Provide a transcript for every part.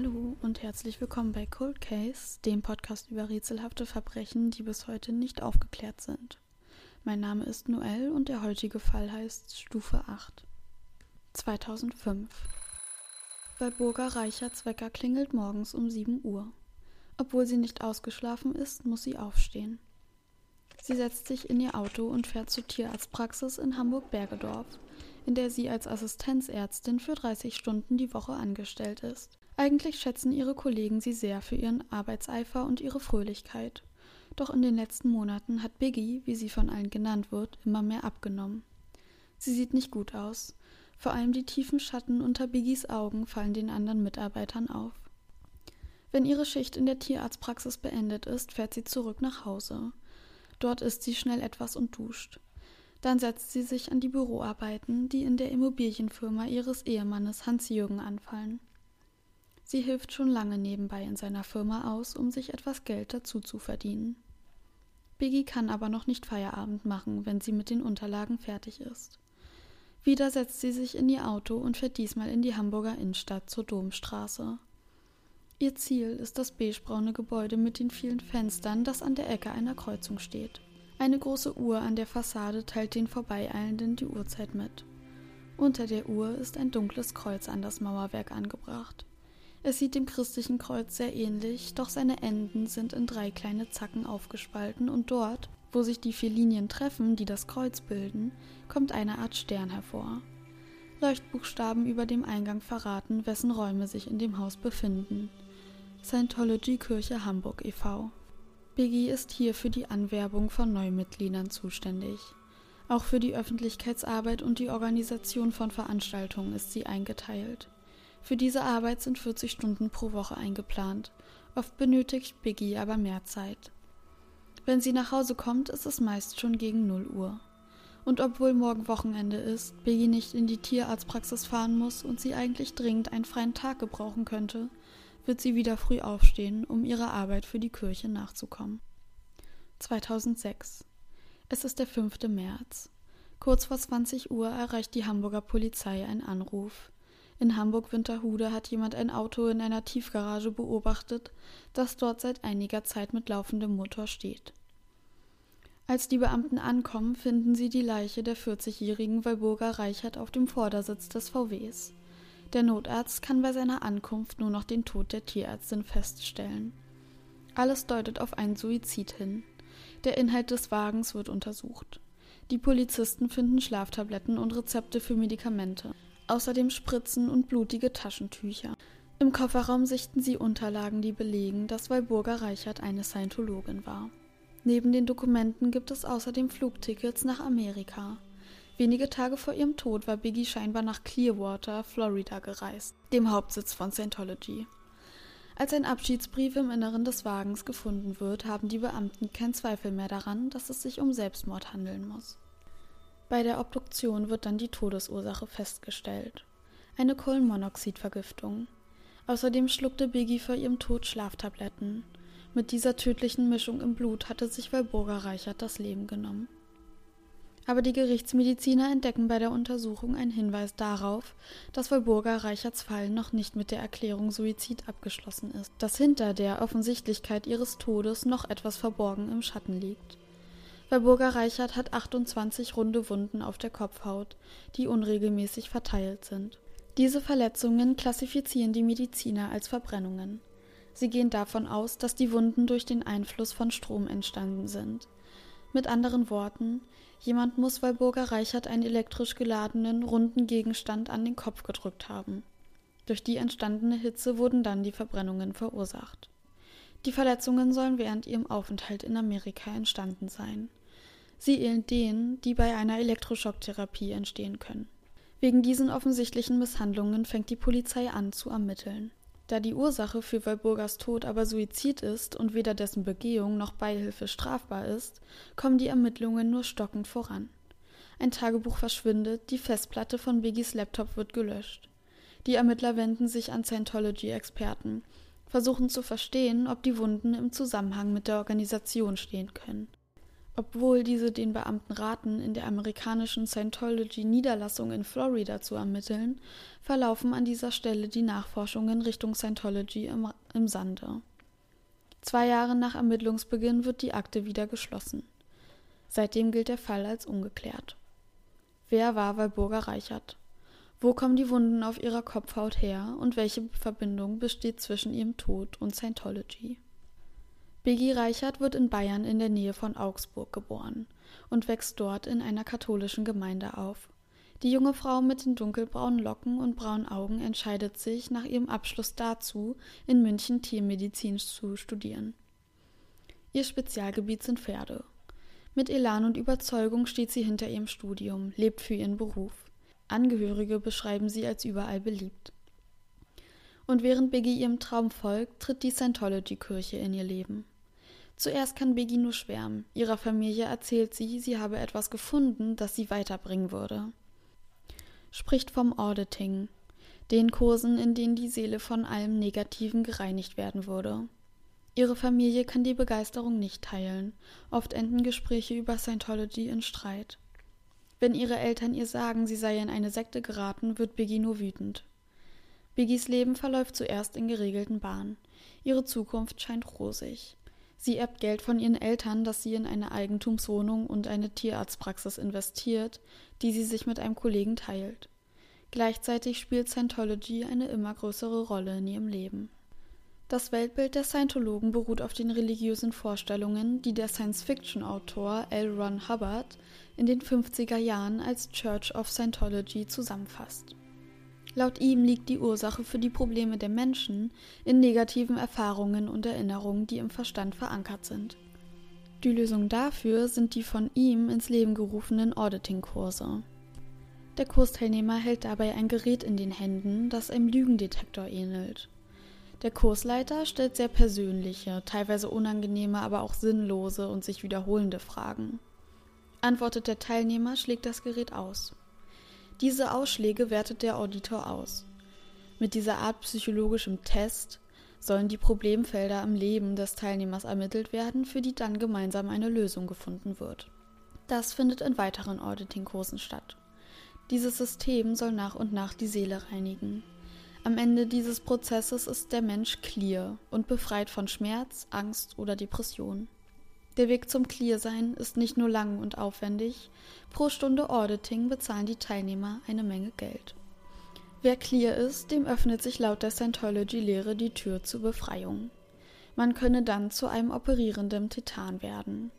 Hallo und herzlich willkommen bei Cold Case, dem Podcast über rätselhafte Verbrechen, die bis heute nicht aufgeklärt sind. Mein Name ist Noel und der heutige Fall heißt Stufe 8. 2005. Walburga Reicherts Wecker klingelt morgens um 7 Uhr. Obwohl sie nicht ausgeschlafen ist, muss sie aufstehen. Sie setzt sich in ihr Auto und fährt zur Tierarztpraxis in Hamburg-Bergedorf, in der sie als Assistenzärztin für 30 Stunden die Woche angestellt ist. Eigentlich schätzen ihre Kollegen sie sehr für ihren Arbeitseifer und ihre Fröhlichkeit. Doch in den letzten Monaten hat Biggie, wie sie von allen genannt wird, immer mehr abgenommen. Sie sieht nicht gut aus. Vor allem die tiefen Schatten unter Biggies Augen fallen den anderen Mitarbeitern auf. Wenn ihre Schicht in der Tierarztpraxis beendet ist, fährt sie zurück nach Hause. Dort isst sie schnell etwas und duscht. Dann setzt sie sich an die Büroarbeiten, die in der Immobilienfirma ihres Ehemannes Hans-Jürgen anfallen. Sie hilft schon lange nebenbei in seiner Firma aus, um sich etwas Geld dazu zu verdienen. Biggie kann aber noch nicht Feierabend machen, wenn sie mit den Unterlagen fertig ist. Wieder setzt sie sich in ihr Auto und fährt diesmal in die Hamburger Innenstadt zur Domstraße. Ihr Ziel ist das beigebraune Gebäude mit den vielen Fenstern, das an der Ecke einer Kreuzung steht. Eine große Uhr an der Fassade teilt den Vorbeieilenden die Uhrzeit mit. Unter der Uhr ist ein dunkles Kreuz an das Mauerwerk angebracht. Es sieht dem christlichen Kreuz sehr ähnlich, doch seine Enden sind in drei kleine Zacken aufgespalten und dort, wo sich die vier Linien treffen, die das Kreuz bilden, kommt eine Art Stern hervor. Leuchtbuchstaben über dem Eingang verraten, wessen Räume sich in dem Haus befinden. Scientology Kirche Hamburg e.V. Biggie ist hier für die Anwerbung von Neumitgliedern zuständig. Auch für die Öffentlichkeitsarbeit und die Organisation von Veranstaltungen ist sie eingeteilt. Für diese Arbeit sind 40 Stunden pro Woche eingeplant. Oft benötigt Biggie aber mehr Zeit. Wenn sie nach Hause kommt, ist es meist schon gegen 0 Uhr. Und obwohl morgen Wochenende ist, Biggie nicht in die Tierarztpraxis fahren muss und sie eigentlich dringend einen freien Tag gebrauchen könnte, wird sie wieder früh aufstehen, um ihrer Arbeit für die Kirche nachzukommen. 2006. Es ist der 5. März. Kurz vor 20 Uhr erreicht die Hamburger Polizei einen Anruf. In Hamburg-Winterhude hat jemand ein Auto in einer Tiefgarage beobachtet, das dort seit einiger Zeit mit laufendem Motor steht. Als die Beamten ankommen, finden sie die Leiche der 40-jährigen Walburga Reichert auf dem Vordersitz des VWs. Der Notarzt kann bei seiner Ankunft nur noch den Tod der Tierärztin feststellen. Alles deutet auf einen Suizid hin. Der Inhalt des Wagens wird untersucht. Die Polizisten finden Schlaftabletten und Rezepte für Medikamente, außerdem Spritzen und blutige Taschentücher. Im Kofferraum sichten sie Unterlagen, die belegen, dass Walburga Reichert eine Scientologin war. Neben den Dokumenten gibt es außerdem Flugtickets nach Amerika. Wenige Tage vor ihrem Tod war Biggie scheinbar nach Clearwater, Florida gereist, dem Hauptsitz von Scientology. Als ein Abschiedsbrief im Inneren des Wagens gefunden wird, haben die Beamten keinen Zweifel mehr daran, dass es sich um Selbstmord handeln muss. Bei der Obduktion wird dann die Todesursache festgestellt. Eine Kohlenmonoxidvergiftung. Außerdem schluckte Biggie vor ihrem Tod Schlaftabletten. Mit dieser tödlichen Mischung im Blut hatte sich Walburga Reichert das Leben genommen aber die Gerichtsmediziner entdecken bei der Untersuchung einen Hinweis darauf, dass Walburga Reicherts Fall noch nicht mit der Erklärung Suizid abgeschlossen ist, dass hinter der Offensichtlichkeit ihres Todes noch etwas verborgen im Schatten liegt. Walburga Reichert hat 28 runde Wunden auf der Kopfhaut, die unregelmäßig verteilt sind. Diese Verletzungen klassifizieren die Mediziner als Verbrennungen. Sie gehen davon aus, dass die Wunden durch den Einfluss von Strom entstanden sind. Mit anderen Worten, jemand muss Walburga Reichert einen elektrisch geladenen, runden Gegenstand an den Kopf gedrückt haben. Durch die entstandene Hitze wurden dann die Verbrennungen verursacht. Die Verletzungen sollen während ihrem Aufenthalt in Amerika entstanden sein. Sie ähneln denen, die bei einer Elektroschocktherapie entstehen können. Wegen diesen offensichtlichen Misshandlungen fängt die Polizei an zu ermitteln. Da die Ursache für Walburgas Tod aber Suizid ist und weder dessen Begehung noch Beihilfe strafbar ist, kommen die Ermittlungen nur stockend voran. Ein Tagebuch verschwindet, die Festplatte von Biggies Laptop wird gelöscht. Die Ermittler wenden sich an Scientology-Experten, versuchen zu verstehen, ob die Wunden im Zusammenhang mit der Organisation stehen können. Obwohl diese den Beamten raten, in der amerikanischen Scientology-Niederlassung in Florida zu ermitteln, verlaufen an dieser Stelle die Nachforschungen Richtung Scientology im, im Sande. Zwei Jahre nach Ermittlungsbeginn wird die Akte wieder geschlossen. Seitdem gilt der Fall als ungeklärt. Wer war Walburga Reichert? Wo kommen die Wunden auf ihrer Kopfhaut her und welche Verbindung besteht zwischen ihrem Tod und Scientology? Biggie Reichert wird in Bayern in der Nähe von Augsburg geboren und wächst dort in einer katholischen Gemeinde auf. Die junge Frau mit den dunkelbraunen Locken und braunen Augen entscheidet sich nach ihrem Abschluss dazu, in München Tiermedizin zu studieren. Ihr Spezialgebiet sind Pferde. Mit Elan und Überzeugung steht sie hinter ihrem Studium, lebt für ihren Beruf. Angehörige beschreiben sie als überall beliebt. Und während Biggie ihrem Traum folgt, tritt die Scientology-Kirche in ihr Leben. Zuerst kann Biggie nur schwärmen. Ihrer Familie erzählt sie, sie habe etwas gefunden, das sie weiterbringen würde. Spricht vom Auditing, den Kursen, in denen die Seele von allem Negativen gereinigt werden würde. Ihre Familie kann die Begeisterung nicht teilen. Oft enden Gespräche über Scientology in Streit. Wenn ihre Eltern ihr sagen, sie sei in eine Sekte geraten, wird Biggie nur wütend. Biggies Leben verläuft zuerst in geregelten Bahnen. Ihre Zukunft scheint rosig. Sie erbt Geld von ihren Eltern, das sie in eine Eigentumswohnung und eine Tierarztpraxis investiert, die sie sich mit einem Kollegen teilt. Gleichzeitig spielt Scientology eine immer größere Rolle in ihrem Leben. Das Weltbild der Scientologen beruht auf den religiösen Vorstellungen, die der Science-Fiction-Autor L. Ron Hubbard in den 50er Jahren als Church of Scientology zusammenfasst. Laut ihm liegt die Ursache für die Probleme der Menschen in negativen Erfahrungen und Erinnerungen, die im Verstand verankert sind. Die Lösung dafür sind die von ihm ins Leben gerufenen Auditing-Kurse. Der Kursteilnehmer hält dabei ein Gerät in den Händen, das einem Lügendetektor ähnelt. Der Kursleiter stellt sehr persönliche, teilweise unangenehme, aber auch sinnlose und sich wiederholende Fragen. Antwortet der Teilnehmer, schlägt das Gerät aus. Diese Ausschläge wertet der Auditor aus. Mit dieser Art psychologischem Test sollen die Problemfelder im Leben des Teilnehmers ermittelt werden, für die dann gemeinsam eine Lösung gefunden wird. Das findet in weiteren Auditing-Kursen statt. Dieses System soll nach und nach die Seele reinigen. Am Ende dieses Prozesses ist der Mensch clear und befreit von Schmerz, Angst oder Depression. Der Weg zum Clear-Sein ist nicht nur lang und aufwendig, pro Stunde Auditing bezahlen die Teilnehmer eine Menge Geld. Wer clear ist, dem öffnet sich laut der Scientology-Lehre die Tür zur Befreiung. Man könne dann zu einem operierenden Titan werden.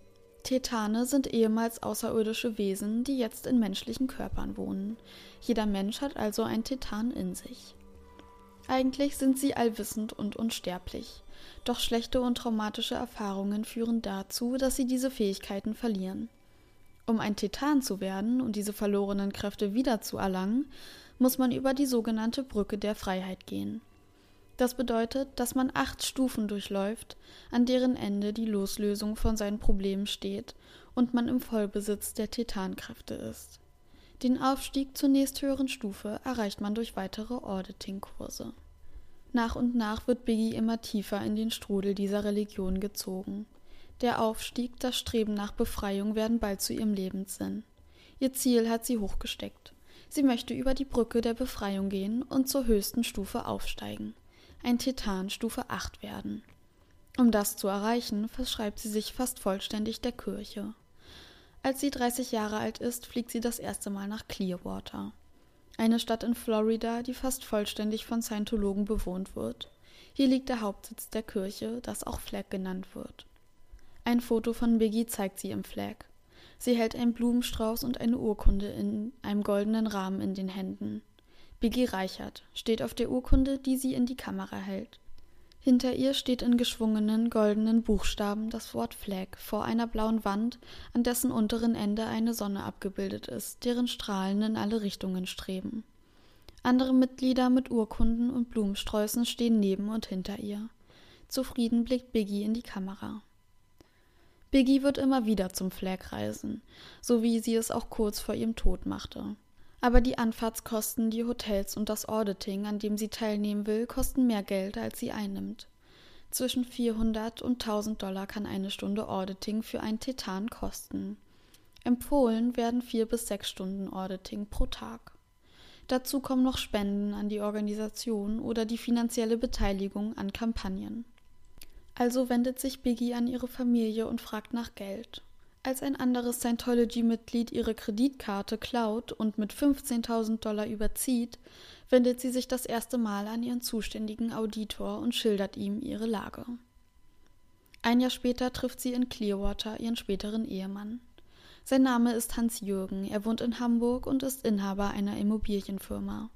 Tetane sind ehemals außerirdische Wesen, die jetzt in menschlichen Körpern wohnen. Jeder Mensch hat also ein Titan in sich. Eigentlich sind sie allwissend und unsterblich. Doch schlechte und traumatische Erfahrungen führen dazu, dass sie diese Fähigkeiten verlieren. Um ein Titan zu werden und diese verlorenen Kräfte wiederzuerlangen, muss man über die sogenannte Brücke der Freiheit gehen. Das bedeutet, dass man acht Stufen durchläuft, an deren Ende die Loslösung von seinen Problemen steht und man im Vollbesitz der Titankräfte ist. Den Aufstieg zur nächsthöheren Stufe erreicht man durch weitere Auditing-Kurse. Nach und nach wird Biggie immer tiefer in den Strudel dieser Religion gezogen. Der Aufstieg, das Streben nach Befreiung werden bald zu ihrem Lebenssinn. Ihr Ziel hat sie hochgesteckt. Sie möchte über die Brücke der Befreiung gehen und zur höchsten Stufe aufsteigen. Ein Titan Stufe 8 werden. Um das zu erreichen, verschreibt sie sich fast vollständig der Kirche. Als sie 30 Jahre alt ist, fliegt sie das erste Mal nach Clearwater. Eine Stadt in Florida, die fast vollständig von Scientologen bewohnt wird. Hier liegt der Hauptsitz der Kirche, das auch Flag genannt wird. Ein Foto von Biggie zeigt sie im Flag. Sie hält einen Blumenstrauß und eine Urkunde in einem goldenen Rahmen in den Händen. Biggie Reichert steht auf der Urkunde, die sie in die Kamera hält. Hinter ihr steht in geschwungenen goldenen Buchstaben das Wort Flag vor einer blauen Wand, an dessen unteren Ende eine Sonne abgebildet ist, deren Strahlen in alle Richtungen streben. Andere Mitglieder mit Urkunden und Blumensträußen stehen neben und hinter ihr. Zufrieden blickt Biggie in die Kamera. Biggie wird immer wieder zum Flag reisen, so wie sie es auch kurz vor ihrem Tod machte. Aber die Anfahrtskosten, die Hotels und das Auditing, an dem sie teilnehmen will, kosten mehr Geld, als sie einnimmt. Zwischen 400 und 1000 Dollar kann eine Stunde Auditing für ein Tetan kosten. Empfohlen werden vier bis sechs Stunden Auditing pro Tag. Dazu kommen noch Spenden an die Organisation oder die finanzielle Beteiligung an Kampagnen. Also wendet sich Biggie an ihre Familie und fragt nach Geld. Als ein anderes Scientology-Mitglied ihre Kreditkarte klaut und mit 15.000 Dollar überzieht, wendet sie sich das erste Mal an ihren zuständigen Auditor und schildert ihm ihre Lage. Ein Jahr später trifft sie in Clearwater ihren späteren Ehemann. Sein Name ist Hans Jürgen, er wohnt in Hamburg und ist Inhaber einer Immobilienfirma.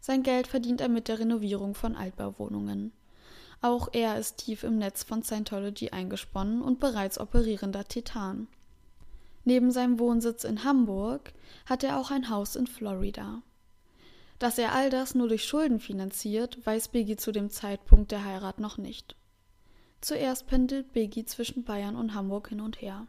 Sein Geld verdient er mit der Renovierung von Altbauwohnungen. Auch er ist tief im Netz von Scientology eingesponnen und bereits operierender Titan. Neben seinem Wohnsitz in Hamburg hat er auch ein Haus in Florida. Dass er all das nur durch Schulden finanziert, weiß Biggie zu dem Zeitpunkt der Heirat noch nicht. Zuerst pendelt Biggie zwischen Bayern und Hamburg hin und her.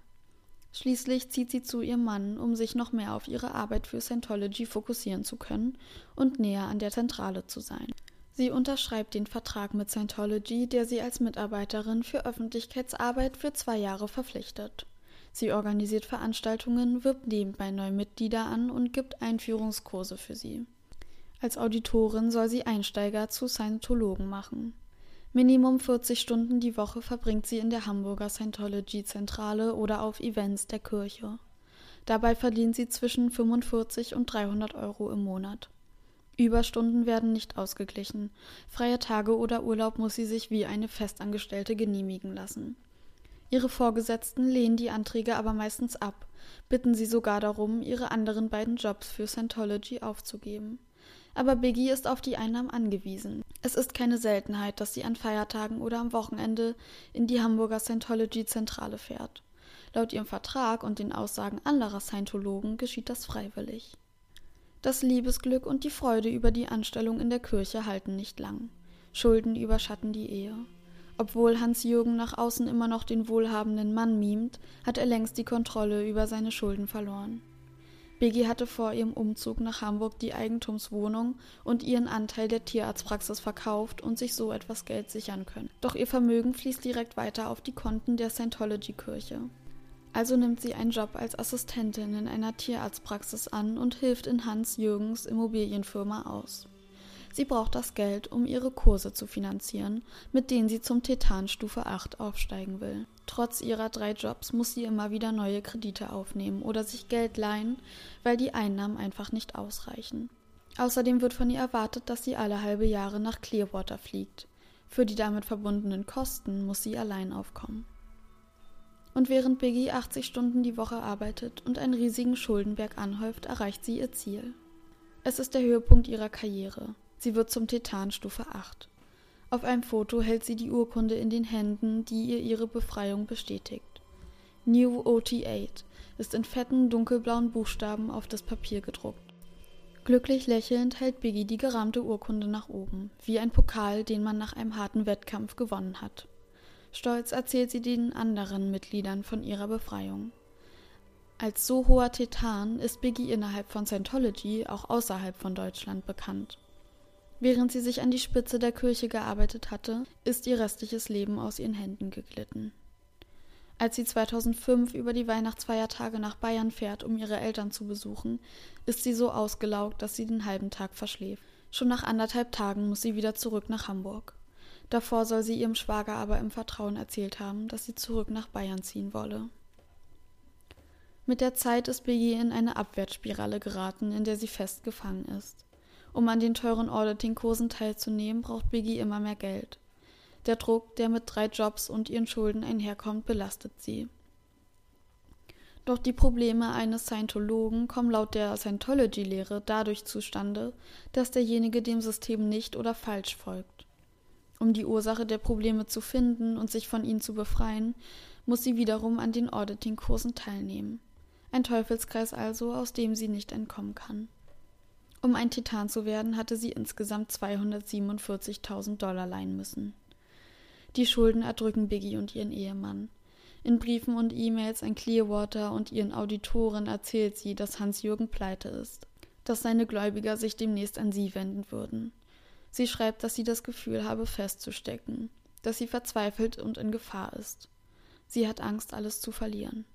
Schließlich zieht sie zu ihrem Mann, um sich noch mehr auf ihre Arbeit für Scientology fokussieren zu können und näher an der Zentrale zu sein. Sie unterschreibt den Vertrag mit Scientology, der sie als Mitarbeiterin für Öffentlichkeitsarbeit für zwei Jahre verpflichtet. Sie organisiert Veranstaltungen, wirbt nebenbei neue Mitglieder an und gibt Einführungskurse für sie. Als Auditorin soll sie Einsteiger zu Scientologen machen. Minimum 40 Stunden die Woche verbringt sie in der Hamburger Scientology-Zentrale oder auf Events der Kirche. Dabei verdient sie zwischen 45 und 300 Euro im Monat. Überstunden werden nicht ausgeglichen. Freie Tage oder Urlaub muss sie sich wie eine Festangestellte genehmigen lassen. Ihre Vorgesetzten lehnen die Anträge aber meistens ab, bitten sie sogar darum, ihre anderen beiden Jobs für Scientology aufzugeben. Aber Biggie ist auf die Einnahmen angewiesen. Es ist keine Seltenheit, dass sie an Feiertagen oder am Wochenende in die Hamburger Scientology-Zentrale fährt. Laut ihrem Vertrag und den Aussagen anderer Scientologen geschieht das freiwillig. Das Liebesglück und die Freude über die Anstellung in der Kirche halten nicht lang. Schulden überschatten die Ehe. Obwohl Hans-Jürgen nach außen immer noch den wohlhabenden Mann mimt, hat er längst die Kontrolle über seine Schulden verloren. Biggie hatte vor ihrem Umzug nach Hamburg die Eigentumswohnung und ihren Anteil der Tierarztpraxis verkauft und sich so etwas Geld sichern können. Doch ihr Vermögen fließt direkt weiter auf die Konten der Scientology-Kirche. Also nimmt sie einen Job als Assistentin in einer Tierarztpraxis an und hilft in Hans Jürgens Immobilienfirma aus. Sie braucht das Geld, um ihre Kurse zu finanzieren, mit denen sie zum Tetan Stufe 8 aufsteigen will. Trotz ihrer drei Jobs muss sie immer wieder neue Kredite aufnehmen oder sich Geld leihen, weil die Einnahmen einfach nicht ausreichen. Außerdem wird von ihr erwartet, dass sie alle halbe Jahre nach Clearwater fliegt. Für die damit verbundenen Kosten muss sie allein aufkommen. Und während Biggie 80 Stunden die Woche arbeitet und einen riesigen Schuldenberg anhäuft, erreicht sie ihr Ziel. Es ist der Höhepunkt ihrer Karriere. Sie wird zum Titan Stufe 8. Auf einem Foto hält sie die Urkunde in den Händen, die ihr ihre Befreiung bestätigt. New OT8 ist in fetten dunkelblauen Buchstaben auf das Papier gedruckt. Glücklich lächelnd hält Biggie die gerahmte Urkunde nach oben, wie ein Pokal, den man nach einem harten Wettkampf gewonnen hat. Stolz erzählt sie den anderen Mitgliedern von ihrer Befreiung. Als so hoher Titan ist Biggie innerhalb von Scientology auch außerhalb von Deutschland bekannt. Während sie sich an die Spitze der Kirche gearbeitet hatte, ist ihr restliches Leben aus ihren Händen geglitten. Als sie 2005 über die Weihnachtsfeiertage nach Bayern fährt, um ihre Eltern zu besuchen, ist sie so ausgelaugt, dass sie den halben Tag verschläft. Schon nach anderthalb Tagen muss sie wieder zurück nach Hamburg. Davor soll sie ihrem Schwager aber im Vertrauen erzählt haben, dass sie zurück nach Bayern ziehen wolle. Mit der Zeit ist Biggie in eine Abwärtsspirale geraten, in der sie festgefangen ist. Um an den teuren Auditing-Kursen teilzunehmen, braucht Biggie immer mehr Geld. Der Druck, der mit drei Jobs und ihren Schulden einherkommt, belastet sie. Doch die Probleme eines Scientologen kommen laut der Scientology-Lehre dadurch zustande, dass derjenige dem System nicht oder falsch folgt. Um die Ursache der Probleme zu finden und sich von ihnen zu befreien, muss sie wiederum an den Auditing-Kursen teilnehmen. Ein Teufelskreis also, aus dem sie nicht entkommen kann. Um ein Titan zu werden, hatte sie insgesamt 247.000 Dollar leihen müssen. Die Schulden erdrücken Biggie und ihren Ehemann. In Briefen und E-Mails an Clearwater und ihren Auditoren erzählt sie, dass Hans-Jürgen pleite ist, dass seine Gläubiger sich demnächst an sie wenden würden. Sie schreibt, dass sie das Gefühl habe, festzustecken. dass sie verzweifelt und in Gefahr ist. Sie hat Angst, alles zu verlieren.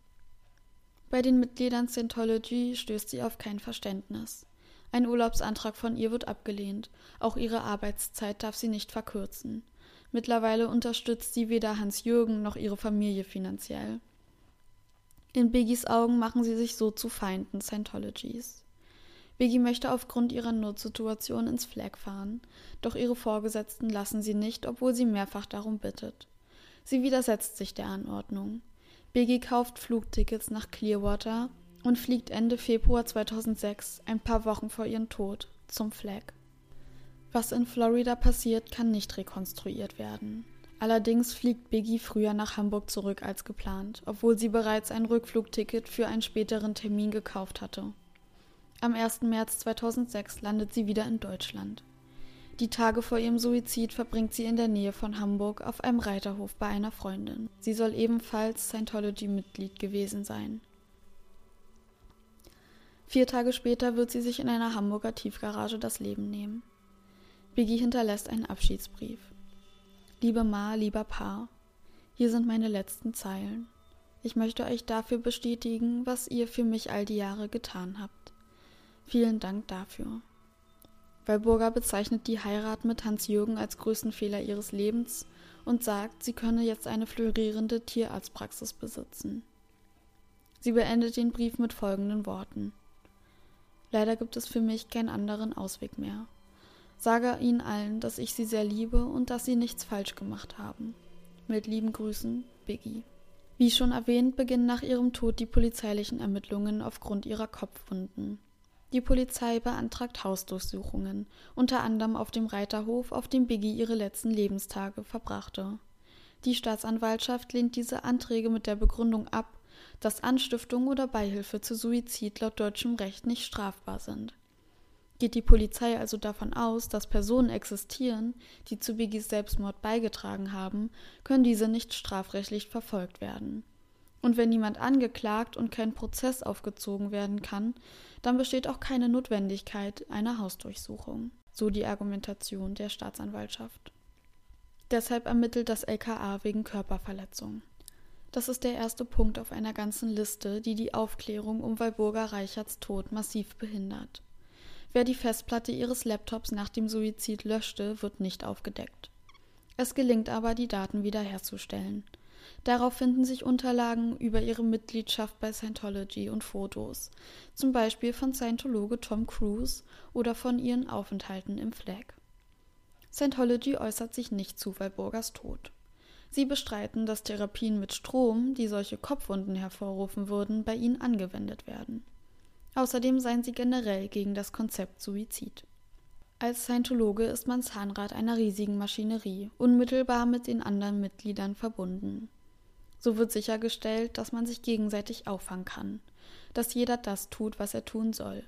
Bei den Mitgliedern Scientology stößt sie auf kein Verständnis. Ein Urlaubsantrag von ihr wird abgelehnt. Auch ihre Arbeitszeit darf sie nicht verkürzen. Mittlerweile unterstützt sie weder Hans-Jürgen noch ihre Familie finanziell. In Biggies Augen machen sie sich so zu Feinden Scientologys. Biggie möchte aufgrund ihrer Notsituation ins Flag fahren, doch ihre Vorgesetzten lassen sie nicht, obwohl sie mehrfach darum bittet. Sie widersetzt sich der Anordnung. Biggie kauft Flugtickets nach Clearwater und fliegt Ende Februar 2006, ein paar Wochen vor ihrem Tod, zum Flag. Was in Florida passiert, kann nicht rekonstruiert werden. Allerdings fliegt Biggie früher nach Hamburg zurück als geplant, obwohl sie bereits ein Rückflugticket für einen späteren Termin gekauft hatte. Am 1. März 2006 landet sie wieder in Deutschland. Die Tage vor ihrem Suizid verbringt sie in der Nähe von Hamburg auf einem Reiterhof bei einer Freundin. Sie soll ebenfalls Scientology-Mitglied gewesen sein. Vier Tage später wird sie sich in einer Hamburger Tiefgarage das Leben nehmen. Biggie hinterlässt einen Abschiedsbrief. Liebe Ma, lieber Pa, hier sind meine letzten Zeilen. Ich möchte euch dafür bestätigen, was ihr für mich all die Jahre getan habt. Vielen Dank dafür. Walburga bezeichnet die Heirat mit Hans-Jürgen als größten Fehler ihres Lebens und sagt, sie könne jetzt eine florierende Tierarztpraxis besitzen. Sie beendet den Brief mit folgenden Worten. Leider gibt es für mich keinen anderen Ausweg mehr. Sage ihnen allen, dass ich sie sehr liebe und dass sie nichts falsch gemacht haben. Mit lieben Grüßen, Biggie. Wie schon erwähnt, beginnen nach ihrem Tod die polizeilichen Ermittlungen aufgrund ihrer Kopfwunden. Die Polizei beantragt Hausdurchsuchungen, unter anderem auf dem Reiterhof, auf dem Biggie ihre letzten Lebenstage verbrachte. Die Staatsanwaltschaft lehnt diese Anträge mit der Begründung ab, dass Anstiftung oder Beihilfe zu Suizid laut deutschem Recht nicht strafbar sind. Geht die Polizei also davon aus, dass Personen existieren, die zu Biggies Selbstmord beigetragen haben, können diese nicht strafrechtlich verfolgt werden. Und wenn niemand angeklagt und kein Prozess aufgezogen werden kann, dann besteht auch keine Notwendigkeit einer Hausdurchsuchung, so die Argumentation der Staatsanwaltschaft. Deshalb ermittelt das LKA wegen Körperverletzung. Das ist der erste Punkt auf einer ganzen Liste, die die Aufklärung um Walburga Reicherts Tod massiv behindert. Wer die Festplatte ihres Laptops nach dem Suizid löschte, wird nicht aufgedeckt. Es gelingt aber, die Daten wiederherzustellen. Darauf finden sich Unterlagen über ihre Mitgliedschaft bei Scientology und Fotos, zum Beispiel von Scientologe Tom Cruise oder von ihren Aufenthalten im Flag. Scientology äußert sich nicht zu Walburgas Tod. Sie bestreiten, dass Therapien mit Strom, die solche Kopfwunden hervorrufen würden, bei ihnen angewendet werden. Außerdem seien sie generell gegen das Konzept Suizid. Als Scientologe ist man Zahnrad einer riesigen Maschinerie, unmittelbar mit den anderen Mitgliedern verbunden. So wird sichergestellt, dass man sich gegenseitig auffangen kann, dass jeder das tut, was er tun soll.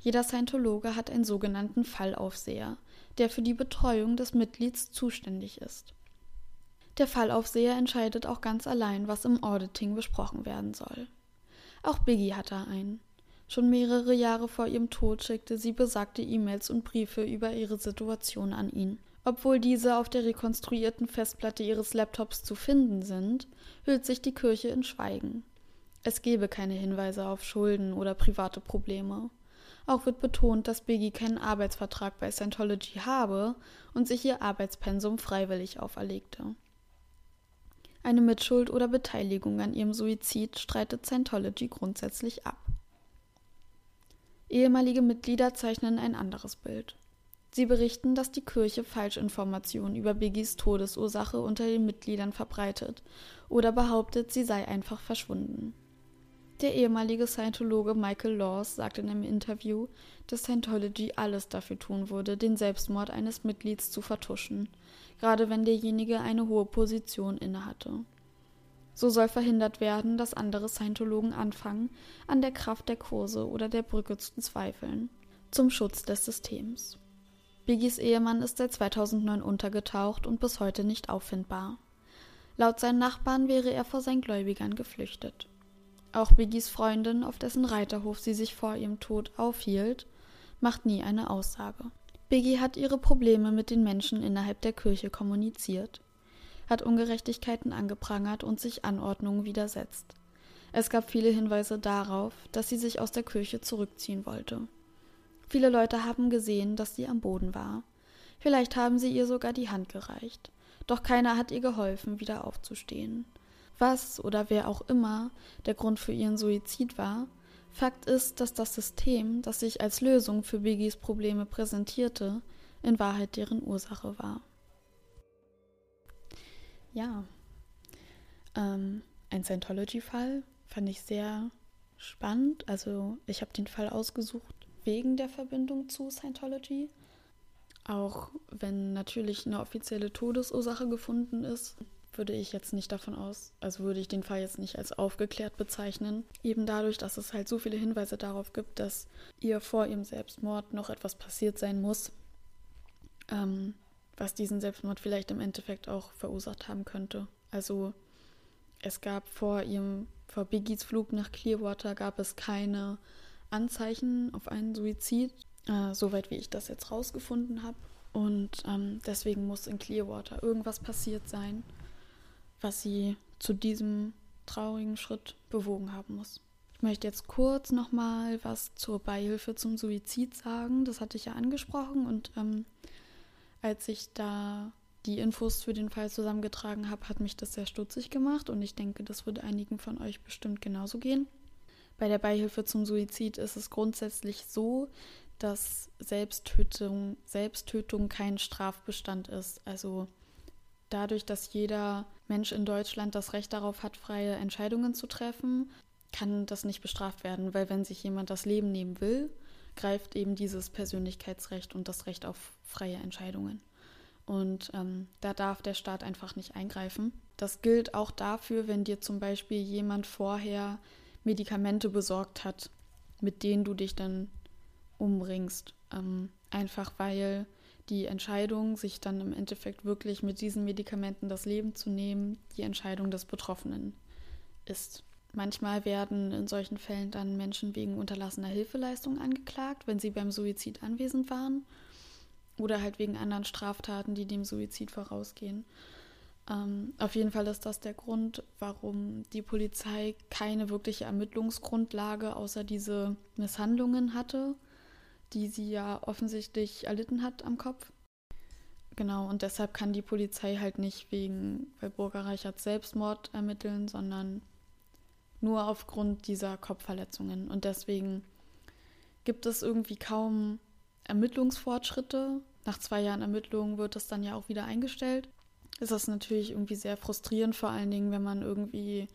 Jeder Scientologe hat einen sogenannten Fallaufseher, der für die Betreuung des Mitglieds zuständig ist. Der Fallaufseher entscheidet auch ganz allein, was im Auditing besprochen werden soll. Auch Biggie hatte einen. Schon mehrere Jahre vor ihrem Tod schickte sie besagte E-Mails und Briefe über ihre Situation an ihn. Obwohl diese auf der rekonstruierten Festplatte ihres Laptops zu finden sind, hüllt sich die Kirche in Schweigen. Es gebe keine Hinweise auf Schulden oder private Probleme. Auch wird betont, dass Biggie keinen Arbeitsvertrag bei Scientology habe und sich ihr Arbeitspensum freiwillig auferlegte. Eine Mitschuld oder Beteiligung an ihrem Suizid streitet Scientology grundsätzlich ab. Ehemalige Mitglieder zeichnen ein anderes Bild. Sie berichten, dass die Kirche Falschinformationen über Biggies Todesursache unter den Mitgliedern verbreitet oder behauptet, sie sei einfach verschwunden. Der ehemalige Scientologe Michael Laws sagt in einem Interview, dass Scientology alles dafür tun würde, den Selbstmord eines Mitglieds zu vertuschen, gerade wenn derjenige eine hohe Position innehatte. So soll verhindert werden, dass andere Scientologen anfangen, an der Kraft der Kurse oder der Brücke zu zweifeln, zum Schutz des Systems. Biggies Ehemann ist seit 2009 untergetaucht und bis heute nicht auffindbar. Laut seinen Nachbarn wäre er vor seinen Gläubigern geflüchtet. Auch Biggies Freundin, auf dessen Reiterhof sie sich vor ihrem Tod aufhielt, macht nie eine Aussage. Biggie hat ihre Probleme mit den Menschen innerhalb der Kirche kommuniziert. hat Ungerechtigkeiten angeprangert und sich Anordnungen widersetzt. Es gab viele Hinweise darauf, dass sie sich aus der Kirche zurückziehen wollte. Viele Leute haben gesehen, dass sie am Boden war. Vielleicht haben sie ihr sogar die Hand gereicht. Doch keiner hat ihr geholfen, wieder aufzustehen. Was oder wer auch immer der Grund für ihren Suizid war, Fakt ist, dass das System, das sich als Lösung für Biggies Probleme präsentierte, in Wahrheit deren Ursache war. Ja, ähm, ein Scientology-Fall fand ich sehr spannend. Also ich habe den Fall ausgesucht wegen der Verbindung zu Scientology. Auch wenn natürlich eine offizielle Todesursache gefunden ist, würde ich jetzt nicht davon aus, also würde ich den Fall jetzt nicht als aufgeklärt bezeichnen. Eben dadurch, dass es halt so viele Hinweise darauf gibt, dass ihr vor ihrem Selbstmord noch etwas passiert sein muss, ähm, was diesen Selbstmord vielleicht im Endeffekt auch verursacht haben könnte. Also es gab vor ihrem, vor Biggies Flug nach Clearwater gab es keine Anzeichen auf einen Suizid, äh, soweit wie ich das jetzt rausgefunden habe. Und ähm, deswegen muss in Clearwater irgendwas passiert sein, was sie zu diesem traurigen Schritt bewogen haben muss. Ich möchte jetzt kurz nochmal was zur Beihilfe zum Suizid sagen. Das hatte ich ja angesprochen und ähm, als ich da die Infos für den Fall zusammengetragen habe, hat mich das sehr stutzig gemacht und ich denke, das würde einigen von euch bestimmt genauso gehen. Bei der Beihilfe zum Suizid ist es grundsätzlich so, dass Selbsttötung, Selbsttötung kein Strafbestand ist. Also dadurch, dass jeder Mensch in Deutschland das Recht darauf hat, freie Entscheidungen zu treffen, kann das nicht bestraft werden, weil wenn sich jemand das Leben nehmen will, greift eben dieses Persönlichkeitsrecht und das Recht auf freie Entscheidungen. Und ähm, da darf der Staat einfach nicht eingreifen. Das gilt auch dafür, wenn dir zum Beispiel jemand vorher Medikamente besorgt hat, mit denen du dich dann umbringst. Ähm, einfach weil die Entscheidung, sich dann im Endeffekt wirklich mit diesen Medikamenten das Leben zu nehmen, die Entscheidung des Betroffenen ist. Manchmal werden in solchen Fällen dann Menschen wegen unterlassener Hilfeleistung angeklagt, wenn sie beim Suizid anwesend waren oder halt wegen anderen Straftaten, die dem Suizid vorausgehen. Ähm, auf jeden Fall ist das der Grund, warum die Polizei keine wirkliche Ermittlungsgrundlage außer diese Misshandlungen hatte, die sie ja offensichtlich erlitten hat am Kopf. Genau, und deshalb kann die Polizei halt nicht wegen Burger Reichert Selbstmord ermitteln, sondern nur aufgrund dieser Kopfverletzungen. Und deswegen gibt es irgendwie kaum Ermittlungsfortschritte. Nach zwei Jahren Ermittlungen wird es dann ja auch wieder eingestellt. Ist natürlich irgendwie sehr frustrierend, vor allen Dingen, wenn man irgendwie,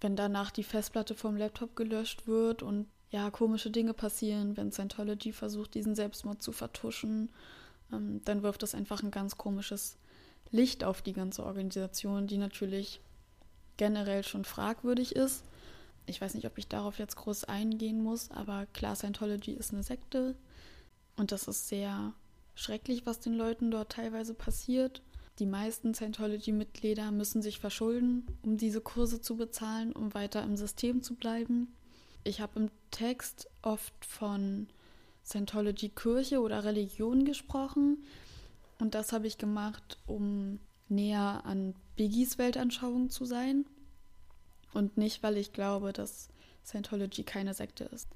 wenn danach die Festplatte vom Laptop gelöscht wird und ja, komische Dinge passieren, wenn Scientology versucht, diesen Selbstmord zu vertuschen, ähm, dann wirft das einfach ein ganz komisches Licht auf die ganze Organisation, die natürlich generell schon fragwürdig ist ich weiß nicht, ob ich darauf jetzt groß eingehen muss, aber klar, Scientology ist eine Sekte und das ist sehr schrecklich, was den Leuten dort teilweise passiert. Die meisten Scientology-Mitglieder müssen sich verschulden, um diese Kurse zu bezahlen, um weiter im System zu bleiben. Ich habe im Text oft von Scientology-Kirche oder Religion gesprochen und das habe ich gemacht, um näher an Biggies Weltanschauung zu sein und nicht, weil ich glaube, dass Scientology keine Sekte ist.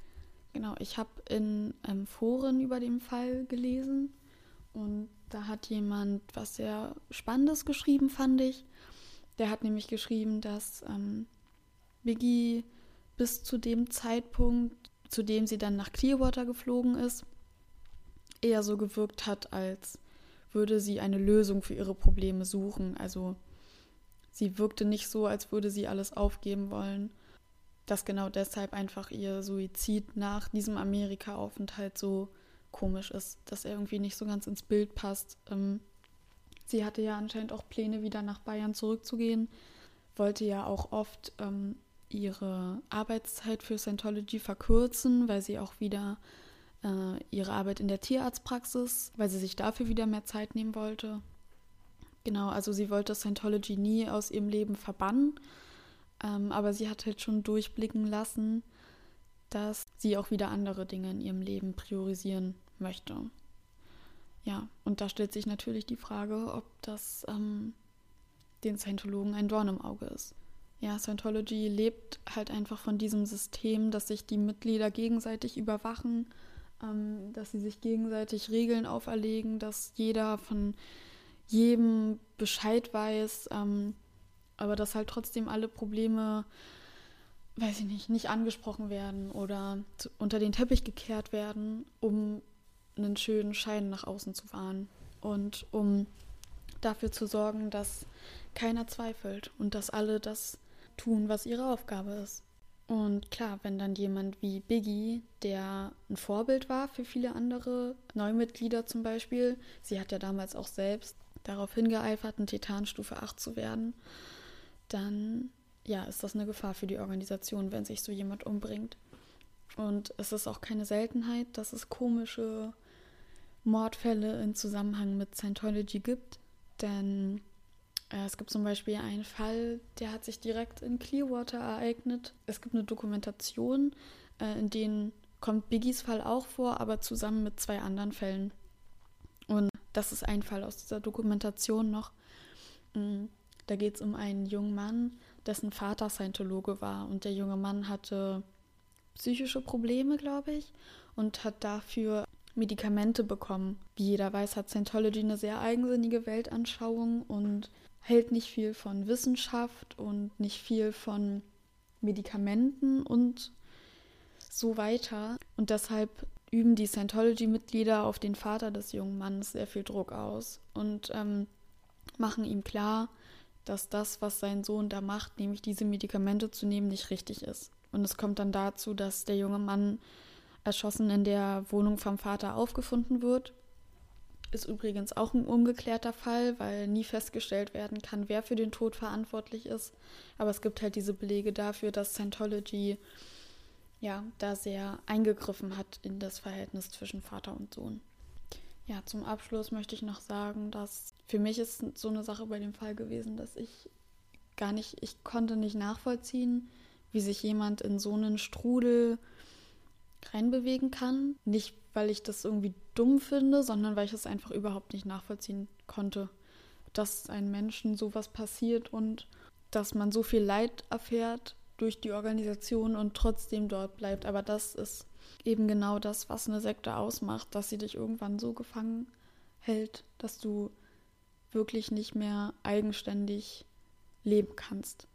Genau, ich habe in ähm, Foren über den Fall gelesen und da hat jemand was sehr Spannendes geschrieben, fand ich. Der hat nämlich geschrieben, dass ähm, Biggie bis zu dem Zeitpunkt, zu dem sie dann nach Clearwater geflogen ist, eher so gewirkt hat, als würde sie eine Lösung für ihre Probleme suchen. Also sie wirkte nicht so, als würde sie alles aufgeben wollen. Dass genau deshalb einfach ihr Suizid nach diesem Amerika-Aufenthalt so komisch ist, dass er irgendwie nicht so ganz ins Bild passt. Ähm, sie hatte ja anscheinend auch Pläne, wieder nach Bayern zurückzugehen, wollte ja auch oft ähm, ihre Arbeitszeit für Scientology verkürzen, weil sie auch wieder äh, ihre Arbeit in der Tierarztpraxis, weil sie sich dafür wieder mehr Zeit nehmen wollte. Genau, also sie wollte Scientology nie aus ihrem Leben verbannen, ähm, aber sie hat halt schon durchblicken lassen, dass sie auch wieder andere Dinge in ihrem Leben priorisieren möchte. Ja, und da stellt sich natürlich die Frage, ob das ähm, den Scientologen ein Dorn im Auge ist. Ja, Scientology lebt halt einfach von diesem System, dass sich die Mitglieder gegenseitig überwachen, ähm, dass sie sich gegenseitig Regeln auferlegen, dass jeder von jedem Bescheid weiß, ähm, aber dass halt trotzdem alle Probleme, weiß ich nicht, nicht angesprochen werden oder unter den Teppich gekehrt werden, um einen schönen Schein nach außen zu wahren und um dafür zu sorgen, dass keiner zweifelt und dass alle das tun, was ihre Aufgabe ist. Und klar, wenn dann jemand wie Biggie, der ein Vorbild war für viele andere Neumitglieder zum Beispiel, sie hat ja damals auch selbst darauf hingeeifert, ein Titanstufe 8 zu werden, dann ja, ist das eine Gefahr für die Organisation, wenn sich so jemand umbringt. Und es ist auch keine Seltenheit, dass es komische Mordfälle in Zusammenhang mit Scientology gibt. Denn äh, es gibt zum Beispiel einen Fall, der hat sich direkt in Clearwater ereignet. Es gibt eine Dokumentation, äh, in denen kommt Biggies Fall auch vor, aber zusammen mit zwei anderen Fällen. Und das ist ein Fall aus dieser Dokumentation noch. Mm, da geht es um einen jungen Mann, dessen Vater Scientologe war. Und der junge Mann hatte psychische Probleme, glaube ich, und hat dafür Medikamente bekommen. Wie jeder weiß, hat Scientology eine sehr eigensinnige Weltanschauung und hält nicht viel von Wissenschaft und nicht viel von Medikamenten und so weiter. Und deshalb üben die Scientology-Mitglieder auf den Vater des jungen Mannes sehr viel Druck aus und ähm, machen ihm klar, dass das, was sein Sohn da macht, nämlich diese Medikamente zu nehmen, nicht richtig ist. Und es kommt dann dazu, dass der junge Mann erschossen in der Wohnung vom Vater aufgefunden wird. Ist übrigens auch ein ungeklärter Fall, weil nie festgestellt werden kann, wer für den Tod verantwortlich ist. Aber es gibt halt diese Belege dafür, dass Scientology ja da sehr eingegriffen hat in das Verhältnis zwischen Vater und Sohn. Ja, zum Abschluss möchte ich noch sagen, dass für mich ist so eine Sache bei dem Fall gewesen, dass ich gar nicht, ich konnte nicht nachvollziehen, wie sich jemand in so einen Strudel reinbewegen kann. Nicht, weil ich das irgendwie dumm finde, sondern weil ich es einfach überhaupt nicht nachvollziehen konnte, dass einem Menschen sowas passiert und dass man so viel Leid erfährt durch die Organisation und trotzdem dort bleibt. Aber das ist eben genau das, was eine Sekte ausmacht, dass sie dich irgendwann so gefangen hält, dass du wirklich nicht mehr eigenständig leben kannst.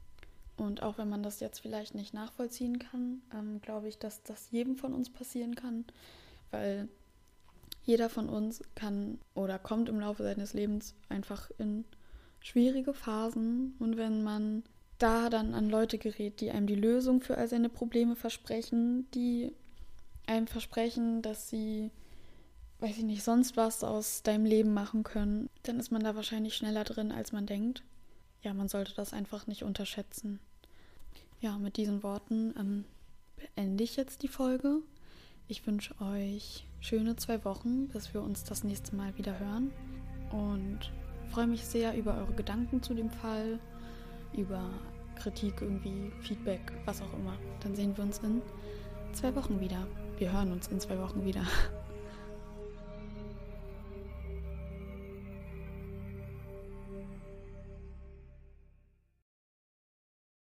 Und auch wenn man das jetzt vielleicht nicht nachvollziehen kann, ähm, glaube ich, dass das jedem von uns passieren kann, weil jeder von uns kann oder kommt im Laufe seines Lebens einfach in schwierige Phasen. Und wenn man da dann an Leute gerät, die einem die Lösung für all seine Probleme versprechen, die einem versprechen, dass sie, weiß ich nicht, sonst was aus deinem Leben machen können, dann ist man da wahrscheinlich schneller drin, als man denkt ja, man sollte das einfach nicht unterschätzen. Ja, mit diesen Worten ähm, beende ich jetzt die Folge. Ich wünsche euch schöne zwei Wochen, bis wir uns das nächste Mal wieder hören. Und freue mich sehr über eure Gedanken zu dem Fall, über Kritik, irgendwie Feedback, was auch immer. Dann sehen wir uns in zwei Wochen wieder. Wir hören uns in zwei Wochen wieder.